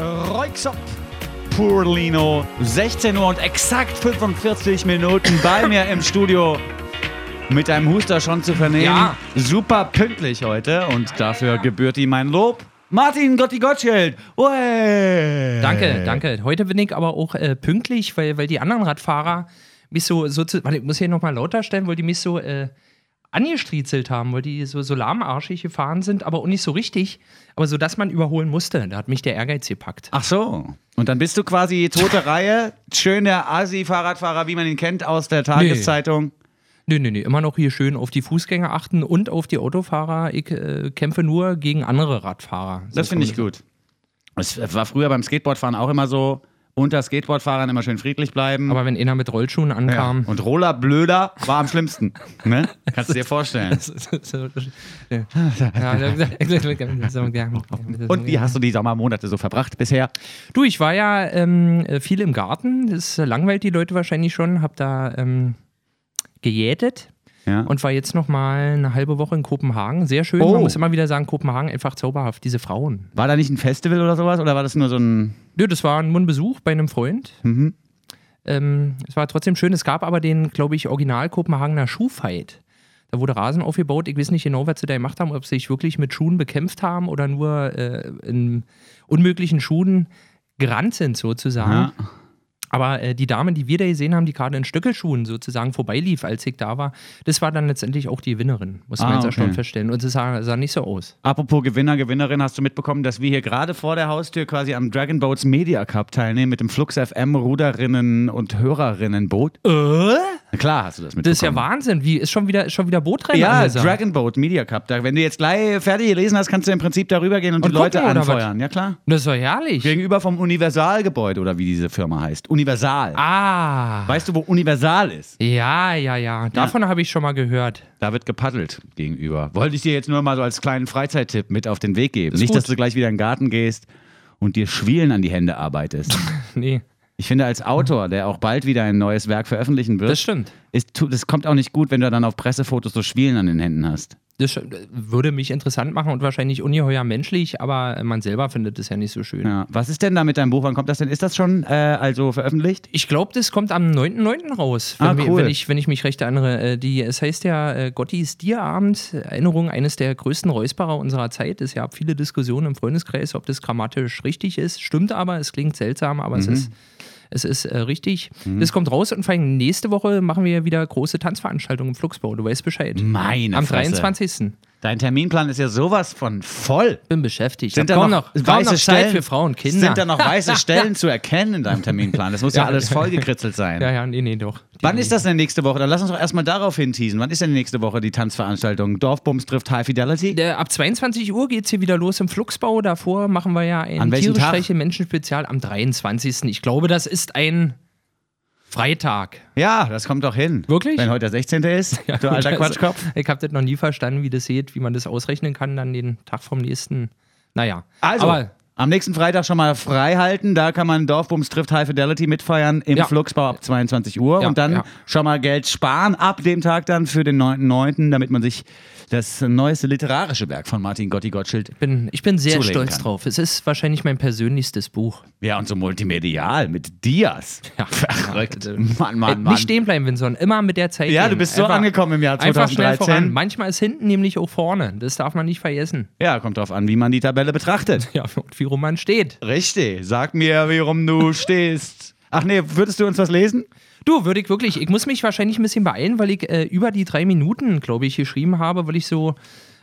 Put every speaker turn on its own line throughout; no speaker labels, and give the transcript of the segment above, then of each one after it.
Reuxop Purlino. 16 Uhr und exakt 45 Minuten bei mir im Studio. Mit deinem Huster schon zu vernehmen.
Ja.
Super pünktlich heute und dafür gebührt ihm mein Lob. Martin Gotti Gottschild. Uäh.
Danke, danke. Heute bin ich aber auch äh, pünktlich, weil, weil die anderen Radfahrer mich so, so zu, warte, ich muss hier nochmal lauter stellen, weil die mich so äh, angestriezelt haben, weil die so, so lahmarschig gefahren sind, aber auch nicht so richtig, aber so, dass man überholen musste. Da hat mich der Ehrgeiz gepackt.
Ach so. Und dann bist du quasi tote Reihe. Schön der Asi-Fahrradfahrer, wie man ihn kennt aus der Tageszeitung.
Nö, nö, nö, immer noch hier schön auf die Fußgänger achten und auf die Autofahrer. Ich äh, kämpfe nur gegen andere Radfahrer.
Das finde ich gut. Es war früher beim Skateboardfahren auch immer so, unter Skateboardfahrern immer schön friedlich bleiben.
Aber wenn einer mit Rollschuhen
ja.
ankam.
Und Roller Blöder war am schlimmsten. ne? Kannst du dir vorstellen. Und wie hast du die Sommermonate so verbracht bisher?
Du, ich war ja ähm, viel im Garten. Das langweilt die Leute wahrscheinlich schon. Hab da ähm, gejätet.
Ja.
Und war jetzt noch mal eine halbe Woche in Kopenhagen. Sehr schön.
Oh.
Man muss immer wieder sagen, Kopenhagen einfach zauberhaft. Diese Frauen.
War da nicht ein Festival oder sowas? Oder war das nur so ein.
Nö, das war ein Besuch bei einem Freund.
Mhm.
Ähm, es war trotzdem schön. Es gab aber den, glaube ich, original Kopenhagener Schuhfight. Da wurde Rasen aufgebaut. Ich weiß nicht genau, was sie da gemacht haben, ob sie sich wirklich mit Schuhen bekämpft haben oder nur äh, in unmöglichen Schuhen gerannt sind, sozusagen.
Ja.
Aber äh, die Dame, die wir da gesehen haben, die gerade in Stöckelschuhen sozusagen vorbeilief, als ich da war, das war dann letztendlich auch die Gewinnerin, muss man
Ah,
jetzt
okay.
erstaunt feststellen. Und es sah, sah nicht so aus.
Apropos Gewinner, Gewinnerin, hast du mitbekommen, dass wir hier gerade vor der Haustür quasi am Dragon Boats Media Cup teilnehmen mit dem Flux FM Ruderinnen und Hörerinnenboot? Na klar, hast du das mitbekommen.
Das ist ja Wahnsinn. Wie ist schon wieder, ist schon wieder Bootrennen
Ja? Dragon Boat Media Cup. Da, wenn du jetzt gleich fertig gelesen hast, kannst du im Prinzip darüber gehen und,
Und
die Leute
was?
anfeuern. Ja, klar.
Das ist doch herrlich.
Gegenüber vom Universalgebäude oder wie diese Firma heißt. Universal.
Ah.
Weißt du, wo Universal ist?
Ja, ja, ja. Davon habe ich schon mal gehört.
Da wird gepaddelt gegenüber. Wollte ich dir jetzt nur mal so als kleinen Freizeittipp mit auf den Weg geben.
Ist
Nicht,
gut.
dass du gleich wieder in den Garten gehst und dir Schwielen an die Hände arbeitest.
Nee,
Ich finde, als Autor, der auch bald wieder ein neues Werk veröffentlichen wird,
das stimmt.
ist, das kommt auch nicht gut, wenn du dann auf Pressefotos so Schwielen an den Händen hast.
Das sch- würde mich interessant machen und wahrscheinlich ungeheuer menschlich, aber man selber findet es ja nicht so schön.
Ja. Was ist denn da mit deinem Buch? Wann kommt das denn? Ist das schon äh, also veröffentlicht?
Ich glaube, das kommt am 9.9. raus, wenn,
Ah,
wir-
cool.
wenn, ich, wenn ich mich recht erinnere. Äh, Die, es heißt ja äh, Gottis Dierabend, Erinnerung eines der größten Räusperer unserer Zeit. Es gab viele Diskussionen im Freundeskreis, ob das grammatisch richtig ist. Stimmt aber, es klingt seltsam, aber es ist, es ist äh, richtig. Das kommt raus und vor allem nächste Woche machen wir wieder große Tanzveranstaltungen im Flugsbau. Du weißt Bescheid.
Meine
Am
Fresse.
23.
Dein Terminplan ist ja sowas von voll.
Bin beschäftigt.
Sind
da
noch,
kaum
weiße
noch
Stellen
für Frauen und Kinder.
Sind da noch weiße Stellen zu erkennen in deinem Terminplan? Das muss ja,
Ja.
alles vollgekritzelt sein.
Ja, ja, nee, nee, doch. Die-
Wann ist das denn nächste Woche? Dann lass uns doch erstmal darauf hinteasen. Wann ist denn nächste Woche die Tanzveranstaltung? Dorfbums trifft High Fidelity?
Der, ab 22 Uhr geht es hier wieder los im Flugsbau. Davor machen wir ja ein? Tiere Menschen-Spezial am 23. Ich glaube, das ist ein Freitag.
Ja, das kommt doch hin.
Wirklich?
Wenn heute der 16. ist, du alter
Also,
Quatschkopf.
Ich habe das noch nie verstanden, wie das geht, wie man das ausrechnen kann, dann den Tag vom nächsten. Naja.
Also,
Aber
am nächsten Freitag schon mal frei halten. Da kann man Dorfbums trifft High Fidelity mitfeiern im
Ja.
Flugsbau ab 22 Uhr.
Ja,
und dann
ja.
schon mal Geld sparen ab dem Tag dann für den 9.9., damit man sich das neueste literarische Werk von Martin Gotti Gottschild.
bin, ich bin sehr stolz
kann.
drauf. Es ist wahrscheinlich mein persönlichstes Buch.
Ja, und so multimedial mit Dias.
Ja.
Verrückt.
Ja,
Mann, Mann, Mann.
Nicht stehen bleiben, Vincent. Immer mit der Zeit
Ja,
gehen.
du bist so
Einfach-
angekommen im Jahr
Einfach schnell voran.
2013.
Manchmal ist hinten nämlich auch vorne. Das darf man nicht vergessen.
Ja, kommt drauf an, wie man die Tabelle betrachtet.
Ja, und wie rum man steht.
Richtig. Sag mir, warum du stehst. Ach nee, würdest du uns was lesen?
Du, würde ich wirklich, ich muss mich wahrscheinlich ein bisschen beeilen, weil ich äh, über die drei Minuten, glaube ich, geschrieben habe, weil ich so,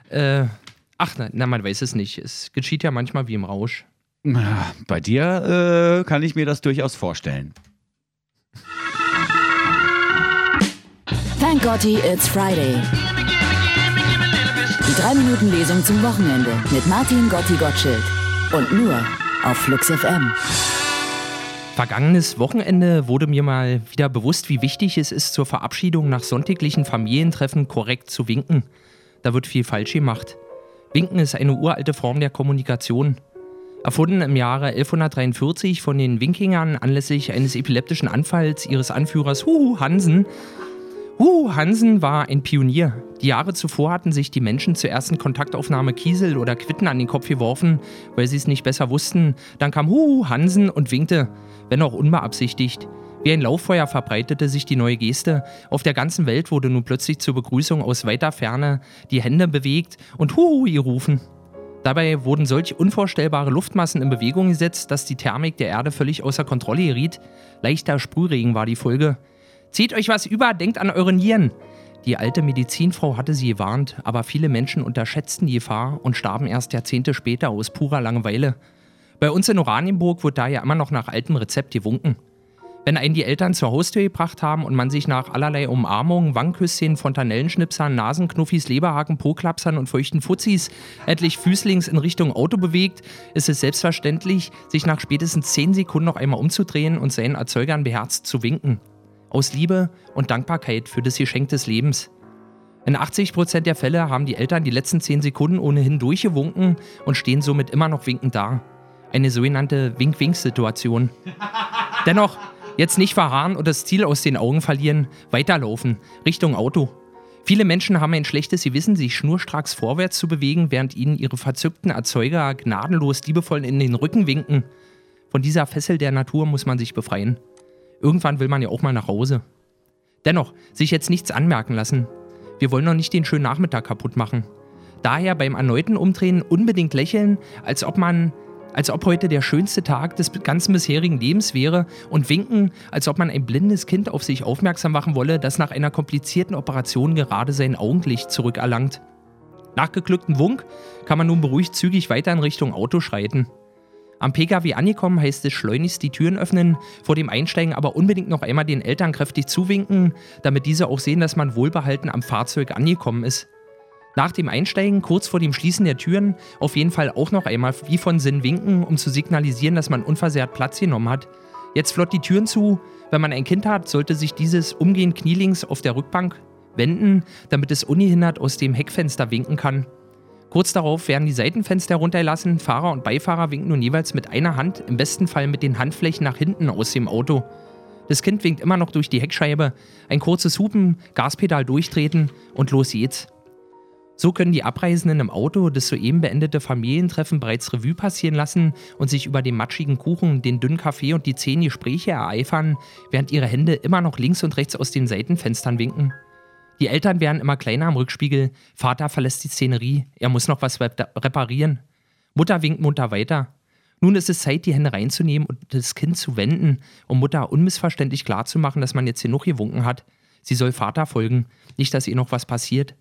äh, ach, na, na, man weiß es nicht. Es geschieht ja manchmal wie im Rausch.
Na, Bei dir äh, kann ich mir das durchaus vorstellen.
Thank Gotti, it's Friday. Die 3-Minuten-Lesung zum Wochenende mit Martin Gotti Gottschild. Und nur auf Flux FM.
Vergangenes Wochenende wurde mir mal wieder bewusst, wie wichtig es ist, zur Verabschiedung nach sonntäglichen Familientreffen korrekt zu winken. Da wird viel falsch gemacht. Winken ist eine uralte Form der Kommunikation. Erfunden im Jahre 1143 von den Wikingern anlässlich eines epileptischen Anfalls ihres Anführers Huhu Hansen Huhu Hansen war ein Pionier. Die Jahre zuvor hatten sich die Menschen zur ersten Kontaktaufnahme Kiesel oder Quitten an den Kopf geworfen, weil sie es nicht besser wussten. Dann kam Huhu Hansen und winkte, wenn auch unbeabsichtigt. Wie ein Lauffeuer verbreitete sich die neue Geste. Auf der ganzen Welt wurde nun plötzlich zur Begrüßung aus weiter Ferne die Hände bewegt und Huhu gerufen. Dabei wurden solch unvorstellbare Luftmassen in Bewegung gesetzt, dass die Thermik der Erde völlig außer Kontrolle geriet. Leichter Sprühregen war die Folge. Zieht euch was über, denkt an eure Nieren. Die alte Medizinfrau hatte sie gewarnt, aber viele Menschen unterschätzten die Gefahr und starben erst Jahrzehnte später aus purer Langeweile. Bei uns in Oranienburg wird daher immer noch nach altem Rezept gewunken. Wenn einen die Eltern zur Haustür gebracht haben und man sich nach allerlei Umarmungen, Wangenküsschen, Fontanellenschnipsern, Nasenknuffis, Leberhaken, Po-Klapsern und feuchten Fuzis endlich füßlings in Richtung Auto bewegt, ist es selbstverständlich, sich nach spätestens 10 Sekunden noch einmal umzudrehen und seinen Erzeugern beherzt zu winken. Aus Liebe und Dankbarkeit für das Geschenk des Lebens. In 80% der Fälle haben die Eltern die letzten 10 Sekunden ohnehin durchgewunken und stehen somit immer noch winkend da. Eine sogenannte Wink-Wink-Situation. Dennoch, jetzt nicht verharren und das Ziel aus den Augen verlieren, weiterlaufen, Richtung Auto. Viele Menschen haben ein schlechtes Gewissen, sich schnurstracks vorwärts zu bewegen, während ihnen ihre verzückten Erzeuger gnadenlos liebevoll in den Rücken winken. Von dieser Fessel der Natur muss man sich befreien. Irgendwann will man ja auch mal nach Hause. Dennoch, sich jetzt nichts anmerken lassen. Wir wollen noch nicht den schönen Nachmittag kaputt machen. Daher beim erneuten Umdrehen unbedingt lächeln, als ob man, als ob heute der schönste Tag des ganzen bisherigen Lebens wäre und winken, als ob man ein blindes Kind auf sich aufmerksam machen wolle, das nach einer komplizierten Operation gerade sein Augenlicht zurückerlangt. Nach geglücktem Wunk kann man nun beruhigt zügig weiter in Richtung Auto schreiten. Am Pkw angekommen heißt es schleunigst die Türen öffnen, vor dem Einsteigen aber unbedingt noch einmal den Eltern kräftig zuwinken, damit diese auch sehen, dass man wohlbehalten am Fahrzeug angekommen ist. Nach dem Einsteigen, kurz vor dem Schließen der Türen, auf jeden Fall auch noch einmal wie von Sinn winken, um zu signalisieren, dass man unversehrt Platz genommen hat. Jetzt flott die Türen zu. Wenn man ein Kind hat, sollte sich dieses umgehend knielings auf der Rückbank wenden, damit es ungehindert aus dem Heckfenster winken kann. Kurz darauf werden die Seitenfenster heruntergelassen, Fahrer und Beifahrer winken nun jeweils mit einer Hand, im besten Fall mit den Handflächen nach hinten aus dem Auto. Das Kind winkt immer noch durch die Heckscheibe, ein kurzes Hupen, Gaspedal durchtreten und los geht's. So können die Abreisenden im Auto das soeben beendete Familientreffen bereits Revue passieren lassen und sich über den matschigen Kuchen, den dünnen Kaffee und die zehn Gespräche ereifern, während ihre Hände immer noch links und rechts aus den Seitenfenstern winken. Die Eltern werden immer kleiner am Rückspiegel, Vater verlässt die Szenerie, er muss noch was reparieren. Mutter winkt munter weiter. Nun ist es Zeit, die Hände reinzunehmen und das Kind zu wenden, um Mutter unmissverständlich klarzumachen, dass man jetzt genug gewunken hat. Sie soll Vater folgen, nicht, dass ihr noch was passiert.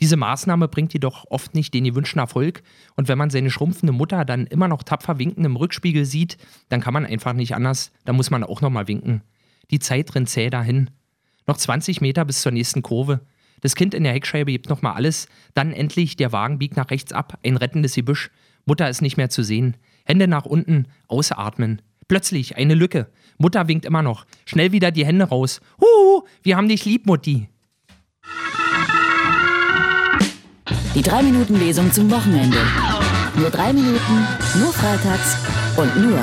Diese Maßnahme bringt jedoch oft nicht den gewünschten Erfolg und wenn man seine schrumpfende Mutter dann immer noch tapfer winkend im Rückspiegel sieht, dann kann man einfach nicht anders, da muss man auch nochmal winken. Die Zeit rennt zäh dahin. Noch 20 Meter bis zur nächsten Kurve. Das Kind in der Heckscheibe gibt nochmal alles. Dann endlich, der Wagen biegt nach rechts ab, ein rettendes Gebüsch. Mutter ist nicht mehr zu sehen. Hände nach unten, ausatmen. Plötzlich eine Lücke. Mutter winkt immer noch. Schnell wieder die Hände raus. Huhu, wir haben dich lieb, Mutti.
Die 3-Minuten-Lesung zum Wochenende. Nur drei Minuten, nur freitags und nur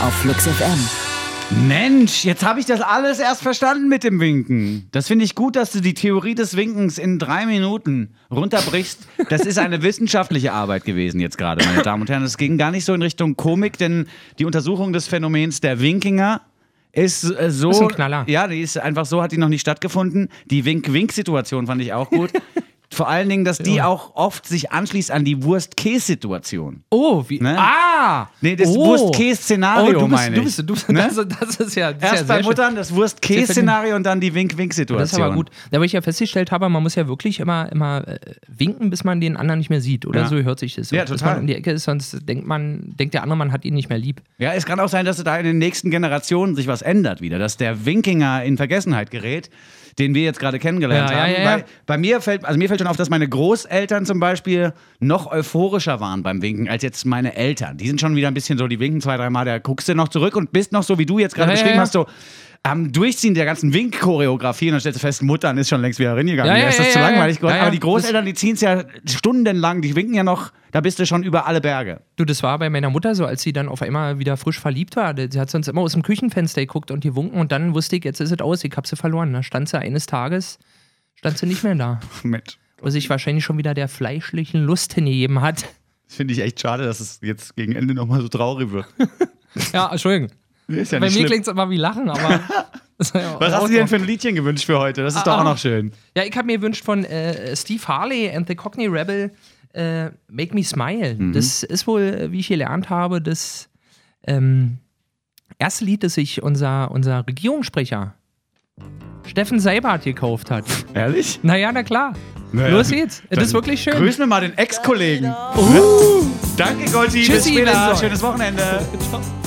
auf Flux FM.
Mensch, jetzt habe ich das alles erst verstanden mit dem Winken. Das finde ich gut, dass du die Theorie des Winkens in drei Minuten runterbrichst. Das ist eine wissenschaftliche Arbeit gewesen jetzt gerade, meine Damen und Herren. Es ging gar nicht so in Richtung Komik, denn die Untersuchung des Phänomens der Winkinger ist äh, so.
Ist ein Knaller.
Ja, die ist einfach so, hat die noch nicht stattgefunden. Die Wink-Wink-Situation fand ich auch gut. Vor allen Dingen, dass die auch oft sich anschließt an die Wurst-Käse-Situation.
Oh, wie.
Ne?
Ah!
Nee, das
oh.
Wurst-Käse-Szenario
Oh, du
meine
du
ich.
bist, du bist,
Ne?
das, das ist ja. Das ist ja
Erst bei
schön.
Muttern das Wurst-Käse-Szenario und dann die Wink-Wink-Situation.
Das ist aber gut. Da, weil ich ja festgestellt habe, man muss ja wirklich immer, immer äh, winken, bis man den anderen nicht mehr sieht. Oder
Ja.
so hört sich das.
Ja,
Bis
total.
man um die Ecke ist, sonst denkt man, denkt der andere, man hat ihn nicht mehr lieb.
Ja, es kann auch sein, dass da in den nächsten Generationen sich was ändert wieder, dass der Winkinger in Vergessenheit gerät, den wir jetzt gerade kennengelernt
Ja, ja,
haben.
ja, ja.
Bei, bei mir fällt, also mir fällt schon auf, dass meine Großeltern zum Beispiel noch euphorischer waren beim Winken als jetzt meine Eltern. Die sind schon wieder ein bisschen so, die winken zwei, dreimal, da guckst du noch zurück und bist noch so, wie du jetzt gerade
Ja, ja,
beschrieben
ja.
hast, so am Durchziehen der ganzen Wink-Choreografie und dann stellst du fest, Muttern ist schon längst wieder reingegangen.
Ja,
Ja,
ja,
ist das
ja,
zu
ja,
langweilig
ja.
geworden.
Ja, ja.
Aber die Großeltern, die ziehen es ja stundenlang, die winken ja noch, da bist du schon über alle Berge.
Du, das war bei meiner Mutter so, als sie dann auf einmal wieder frisch verliebt war. Sie hat sonst immer aus dem Küchenfenster geguckt und die wunken und dann wusste ich, jetzt ist es aus, ich hab sie verloren. Da stand sie eines Tages stand sie nicht mehr da.
Mensch.
Wo sich wahrscheinlich schon wieder der fleischlichen Lust hingegeben hat.
Das finde ich echt schade, dass es jetzt gegen Ende nochmal so traurig wird.
Ja, Entschuldigung.
Ist ja
Bei
nicht
mir klingt es immer wie Lachen, aber.
Was hast du dir denn für ein Liedchen gewünscht für heute? Das ist doch
Ah,
auch
ah.
noch schön.
Ja, ich habe mir gewünscht von äh, Steve Harley and the Cockney Rebel äh, Make Me Smile.
Mhm.
Das ist wohl, wie ich gelernt habe, das ähm, erste Lied, das sich unser, unser Regierungssprecher Steffen Seibert gekauft hat.
Ehrlich?
Naja, na klar.
Naja,
Los geht's. Das
dann
ist wirklich schön.
Grüßen wir mal den Ex-Kollegen. Danke, Gotti. Bis
Tschüssi,
später.
Vincent.
Schönes Wochenende.
Ciao.